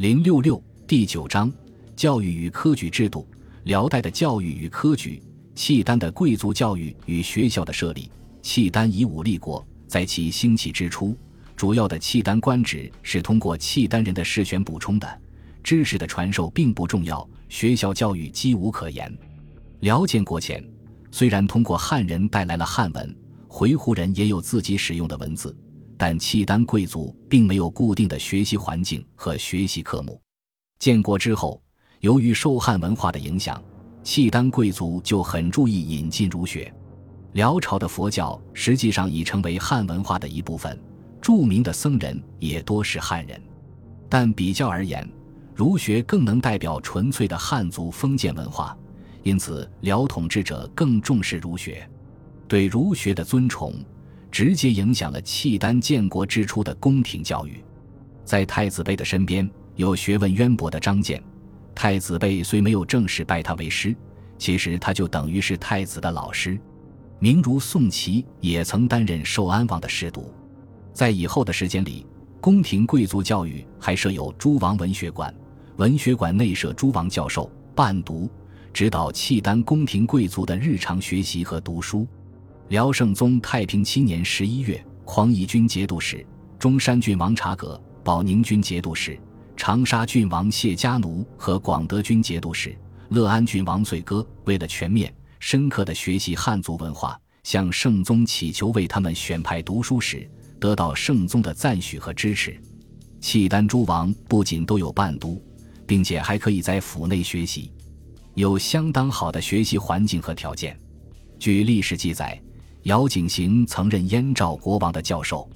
零六六第九章教育与科举制度。辽代的教育与科举，契丹的贵族教育与学校的设立。契丹以武立国，在其兴起之初，主要的契丹官职是通过契丹人的试选补充的，知识的传授并不重要，学校教育几无可言。辽建国前，虽然通过汉人带来了汉文，回鹘人也有自己使用的文字。但契丹贵族并没有固定的学习环境和学习科目。建国之后，由于受汉文化的影响，契丹贵族就很注意引进儒学。辽朝的佛教实际上已成为汉文化的一部分，著名的僧人也多是汉人。但比较而言，儒学更能代表纯粹的汉族封建文化，因此辽统治者更重视儒学，对儒学的尊崇。直接影响了契丹建国之初的宫廷教育。在太子妃的身边有学问渊博的张建，太子妃虽没有正式拜他为师，其实他就等于是太子的老师。名儒宋祁也曾担任寿安王的侍读。在以后的时间里，宫廷贵族教育还设有诸王文学馆，文学馆内设诸王教授伴读，指导契丹宫廷贵族的日常学习和读书。辽圣宗太平七年十一月，匡义军节度使、中山郡王察葛、保宁军节度使、长沙郡王谢家奴和广德军节度使、乐安郡王醉歌，为了全面、深刻地学习汉族文化，向圣宗祈求为他们选派读书时，得到圣宗的赞许和支持。契丹诸王不仅都有伴读，并且还可以在府内学习，有相当好的学习环境和条件。据历史记载。姚景行曾任燕赵国王的教授，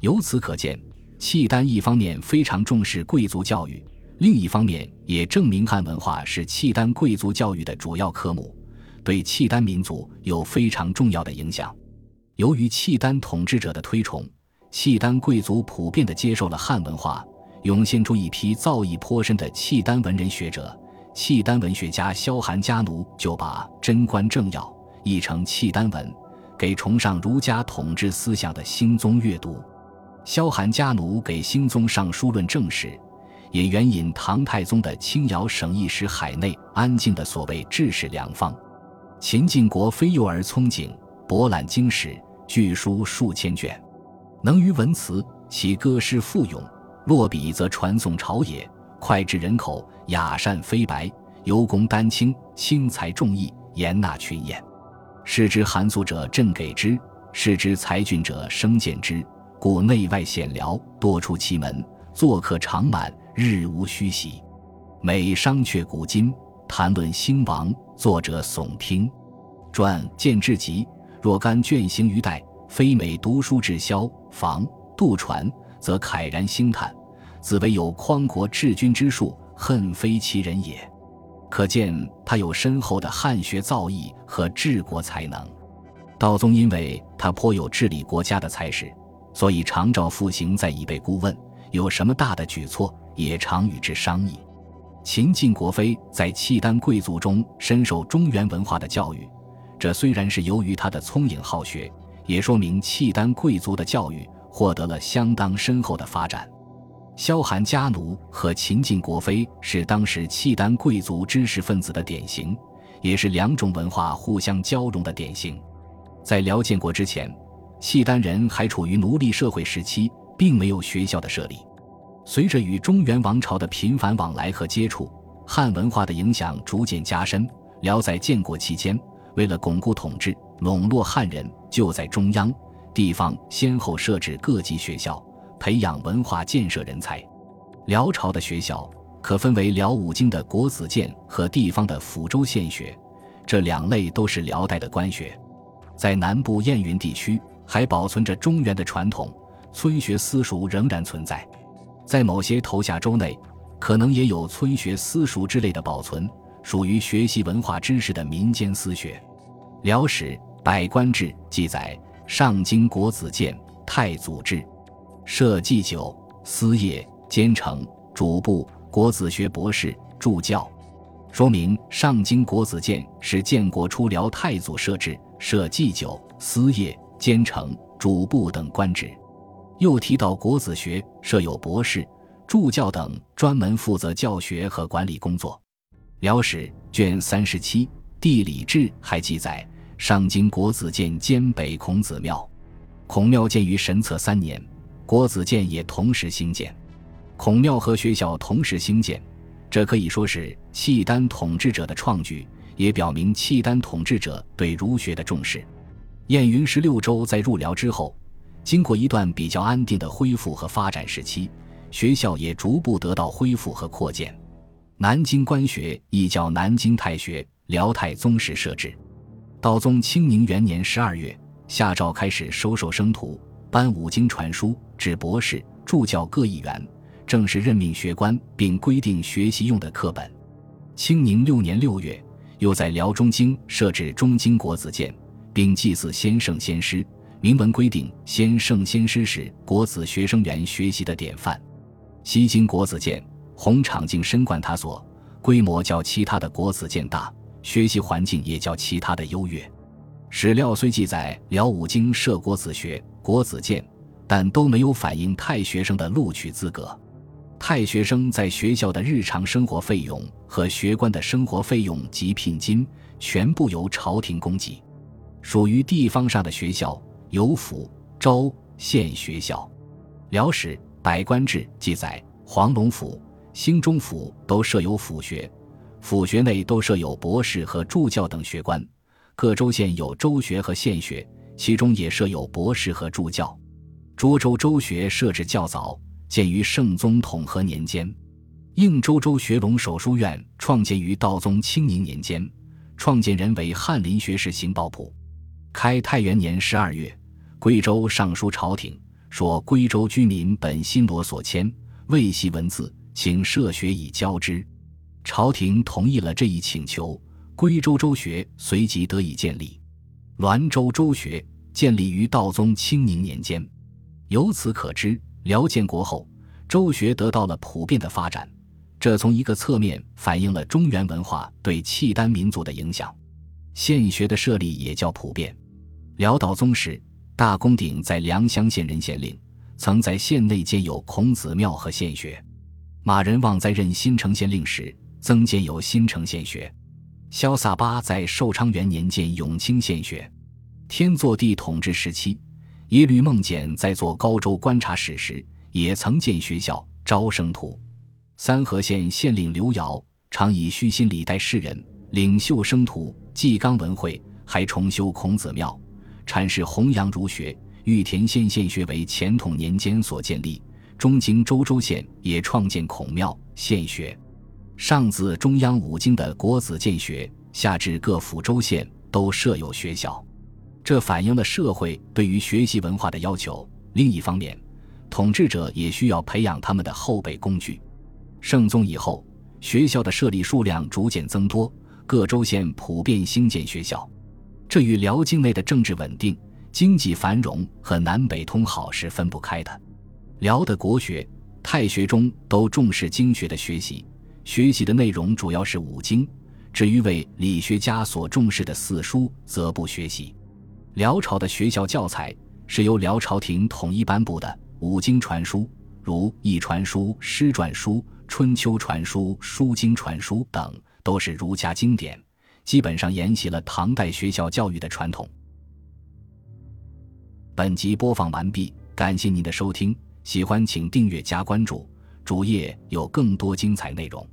由此可见，契丹一方面非常重视贵族教育，另一方面也证明汉文化是契丹贵族教育的主要科目，对契丹民族有非常重要的影响。由于契丹统治者的推崇，契丹贵族普遍地接受了汉文化，涌现出一批造诣颇深的契丹文人学者。契丹文学家萧寒家奴就把《贞观政要》译成契丹文。给崇尚儒家统治思想的兴宗阅读，萧寒家奴给兴宗上书论政时，也援引唐太宗的清尧省一时海内安静的所谓治世良方。秦晋国非幼儿聪颖，博览经史，巨书数千卷，能于文辞，其歌诗富咏，落笔则传颂朝野，脍炙人口，雅善飞白，尤功丹青，轻才重义，严纳群言。视之寒素者，朕给之；视之才俊者，生见之。故内外显僚，多出其门，作客常满，日无虚席。每商榷古今，谈论兴亡，作者耸听。传见至极，若干卷行于代，非每读书至萧房杜传，则慨然兴叹，自为有匡国治军之术，恨非其人也。可见他有深厚的汉学造诣和治国才能。道宗因为他颇有治理国家的才识，所以常召复行在以备顾问，有什么大的举措，也常与之商议。秦晋国妃在契丹贵族中深受中原文化的教育，这虽然是由于他的聪颖好学，也说明契丹贵族的教育获得了相当深厚的发展。萧寒家奴和秦晋国妃是当时契丹贵族知识分子的典型，也是两种文化互相交融的典型。在辽建国之前，契丹人还处于奴隶社会时期，并没有学校的设立。随着与中原王朝的频繁往来和接触，汉文化的影响逐渐加深。辽在建国期间，为了巩固统治、笼络汉人，就在中央、地方先后设置各级学校。培养文化建设人才，辽朝的学校可分为辽武经的国子监和地方的抚州县学，这两类都是辽代的官学。在南部燕云地区还保存着中原的传统，村学私塾仍然存在。在某些头下州内，可能也有村学私塾之类的保存，属于学习文化知识的民间私学。辽史《百官志》记载：上京国子监太祖制。设祭酒、司业、监丞、主簿、国子学博士、助教，说明上京国子监是建国初辽太祖设置，设祭酒、司业、监丞、主簿等官职。又提到国子学设有博士、助教等专门负责教学和管理工作。辽史卷三十七《地理志》还记载，上京国子监兼北孔子庙，孔庙建于神策三年，国子监也同时兴建。孔庙和学校同时兴建，这可以说是契丹统治者的创举，也表明契丹统治者对儒学的重视。燕云十六州在入辽之后，经过一段比较安定的恢复和发展时期，学校也逐步得到恢复和扩建。南京官学亦叫南京太学，辽太宗时设置。道宗清宁元年十二月，下诏开始收受生徒，颁五经传书，指博士、助教各一员，正式任命学官，并规定学习用的课本。清宁六年六月，又在辽中京设置中京国子监，并祭祀先圣先师，明文规定先圣先师是国子学生员学习的典范。西京国子监。红场径深贯他所，规模较其他的国子监大，学习环境也较其他的优越。史料虽记载辽武经设国子学、国子监，但都没有反映太学生的录取资格。太学生在学校的日常生活费用和学官的生活费用及聘金全部由朝廷供给，属于地方上的学校有府、州、县学校。辽史百官志记载，黄龙府。兴中府都设有府学，府学内都设有博士和助教等学官。各州县有州学和县学，其中也设有博士和助教。涿州州学设置较早，建于圣宗统和年间。应州州学龙首书院创建于道宗清宁年间，创建人为翰林学士邢宝溥。开泰元年十二月，贵州上书朝廷，说贵州居民本新罗所迁，未习文字。请设学以教之，朝廷同意了这一请求。归州州学随即得以建立。滦州州学建立于道宗清宁年间，由此可知，辽建国后，州学得到了普遍的发展。这从一个侧面反映了中原文化对契丹民族的影响。县学的设立也较普遍。辽道宗时，大公鼎在良乡县任县令，曾在县内建有孔子庙和县学。马仁旺在任新城县令时，增建有新城县学；萧萨巴在寿昌元年建永清县学；天祚帝统治时期，耶律孟简在做高州观察使时，也曾建学校招生徒。三河县县令刘尧常以虚心礼待世人，领袖生徒，纪纲文会，还重修孔子庙，阐释弘扬儒学。玉田县县学为乾统年间所建立。中京州州县也创建孔庙、县学，上自中央五经的国子监学，下至各府州县都设有学校，这反映了社会对于学习文化的要求。另一方面，统治者也需要培养他们的后备工具。圣宗以后，学校的设立数量逐渐增多，各州县普遍兴建学校，这与辽境内的政治稳定、经济繁荣和南北通好是分不开的。辽的国学、太学中都重视经学的学习，学习的内容主要是五经。至于为理学家所重视的四书，则不学习。辽朝的学校教材是由辽朝廷统一颁布的，五经传书，如《易传书》《诗传书》《春秋传书》《书经传书》等，都是儒家经典，基本上沿袭了唐代学校教育的传统。本集播放完毕，感谢您的收听。喜欢请订阅加关注，主页有更多精彩内容。